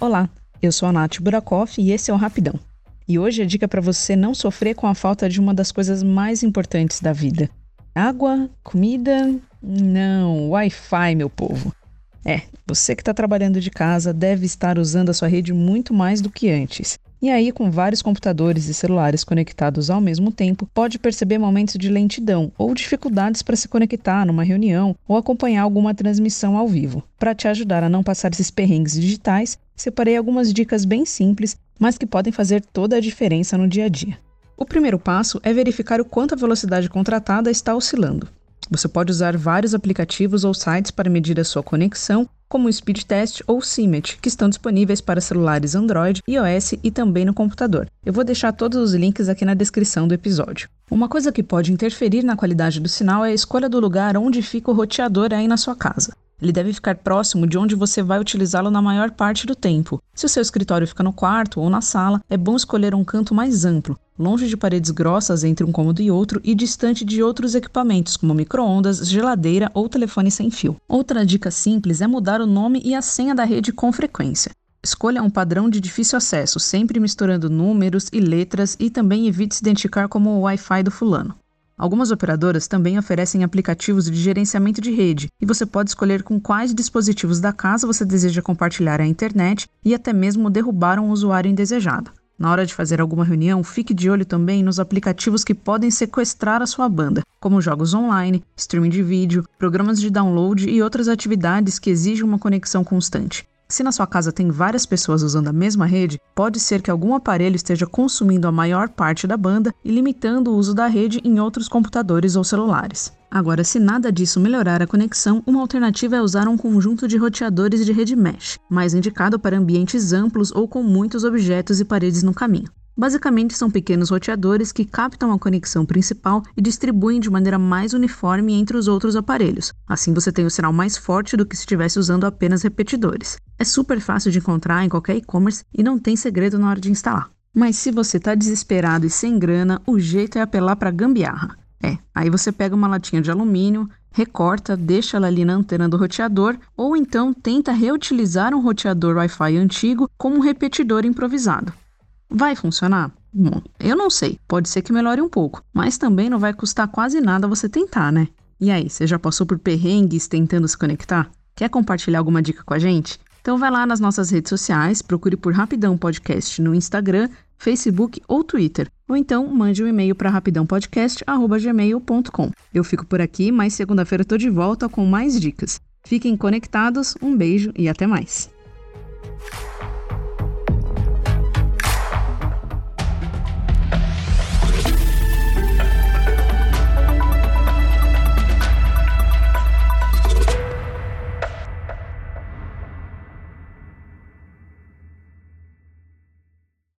Olá, eu sou a Nath Burakoff e esse é o Rapidão. E hoje a dica para você não sofrer com a falta de uma das coisas mais importantes da vida. Água? Comida? Não, Wi-Fi, meu povo. É, você que está trabalhando de casa deve estar usando a sua rede muito mais do que antes. E aí, com vários computadores e celulares conectados ao mesmo tempo, pode perceber momentos de lentidão ou dificuldades para se conectar numa reunião ou acompanhar alguma transmissão ao vivo. Para te ajudar a não passar esses perrengues digitais, separei algumas dicas bem simples, mas que podem fazer toda a diferença no dia a dia. O primeiro passo é verificar o quanto a velocidade contratada está oscilando. Você pode usar vários aplicativos ou sites para medir a sua conexão como o Speed Test ou o CIMET, que estão disponíveis para celulares Android, iOS e também no computador. Eu vou deixar todos os links aqui na descrição do episódio. Uma coisa que pode interferir na qualidade do sinal é a escolha do lugar onde fica o roteador aí na sua casa. Ele deve ficar próximo de onde você vai utilizá-lo na maior parte do tempo. Se o seu escritório fica no quarto ou na sala, é bom escolher um canto mais amplo, longe de paredes grossas entre um cômodo e outro e distante de outros equipamentos como micro-ondas, geladeira ou telefone sem fio. Outra dica simples é mudar o nome e a senha da rede com frequência. Escolha um padrão de difícil acesso, sempre misturando números e letras e também evite se identificar como o Wi-Fi do fulano. Algumas operadoras também oferecem aplicativos de gerenciamento de rede e você pode escolher com quais dispositivos da casa você deseja compartilhar a internet e até mesmo derrubar um usuário indesejado. Na hora de fazer alguma reunião, fique de olho também nos aplicativos que podem sequestrar a sua banda, como jogos online, streaming de vídeo, programas de download e outras atividades que exigem uma conexão constante. Se na sua casa tem várias pessoas usando a mesma rede, pode ser que algum aparelho esteja consumindo a maior parte da banda e limitando o uso da rede em outros computadores ou celulares. Agora, se nada disso melhorar a conexão, uma alternativa é usar um conjunto de roteadores de rede mesh, mais indicado para ambientes amplos ou com muitos objetos e paredes no caminho. Basicamente, são pequenos roteadores que captam a conexão principal e distribuem de maneira mais uniforme entre os outros aparelhos. Assim, você tem o sinal mais forte do que se estivesse usando apenas repetidores. É super fácil de encontrar em qualquer e-commerce e não tem segredo na hora de instalar. Mas se você está desesperado e sem grana, o jeito é apelar para gambiarra. É, aí você pega uma latinha de alumínio, recorta, deixa ela ali na antena do roteador, ou então tenta reutilizar um roteador Wi-Fi antigo como um repetidor improvisado. Vai funcionar? Bom, eu não sei. Pode ser que melhore um pouco, mas também não vai custar quase nada você tentar, né? E aí, você já passou por perrengues tentando se conectar? Quer compartilhar alguma dica com a gente? Então vai lá nas nossas redes sociais, procure por Rapidão Podcast no Instagram, Facebook ou Twitter. Ou então mande um e-mail para rapidãopodcast.gmail.com. Eu fico por aqui, mas segunda-feira estou de volta com mais dicas. Fiquem conectados, um beijo e até mais.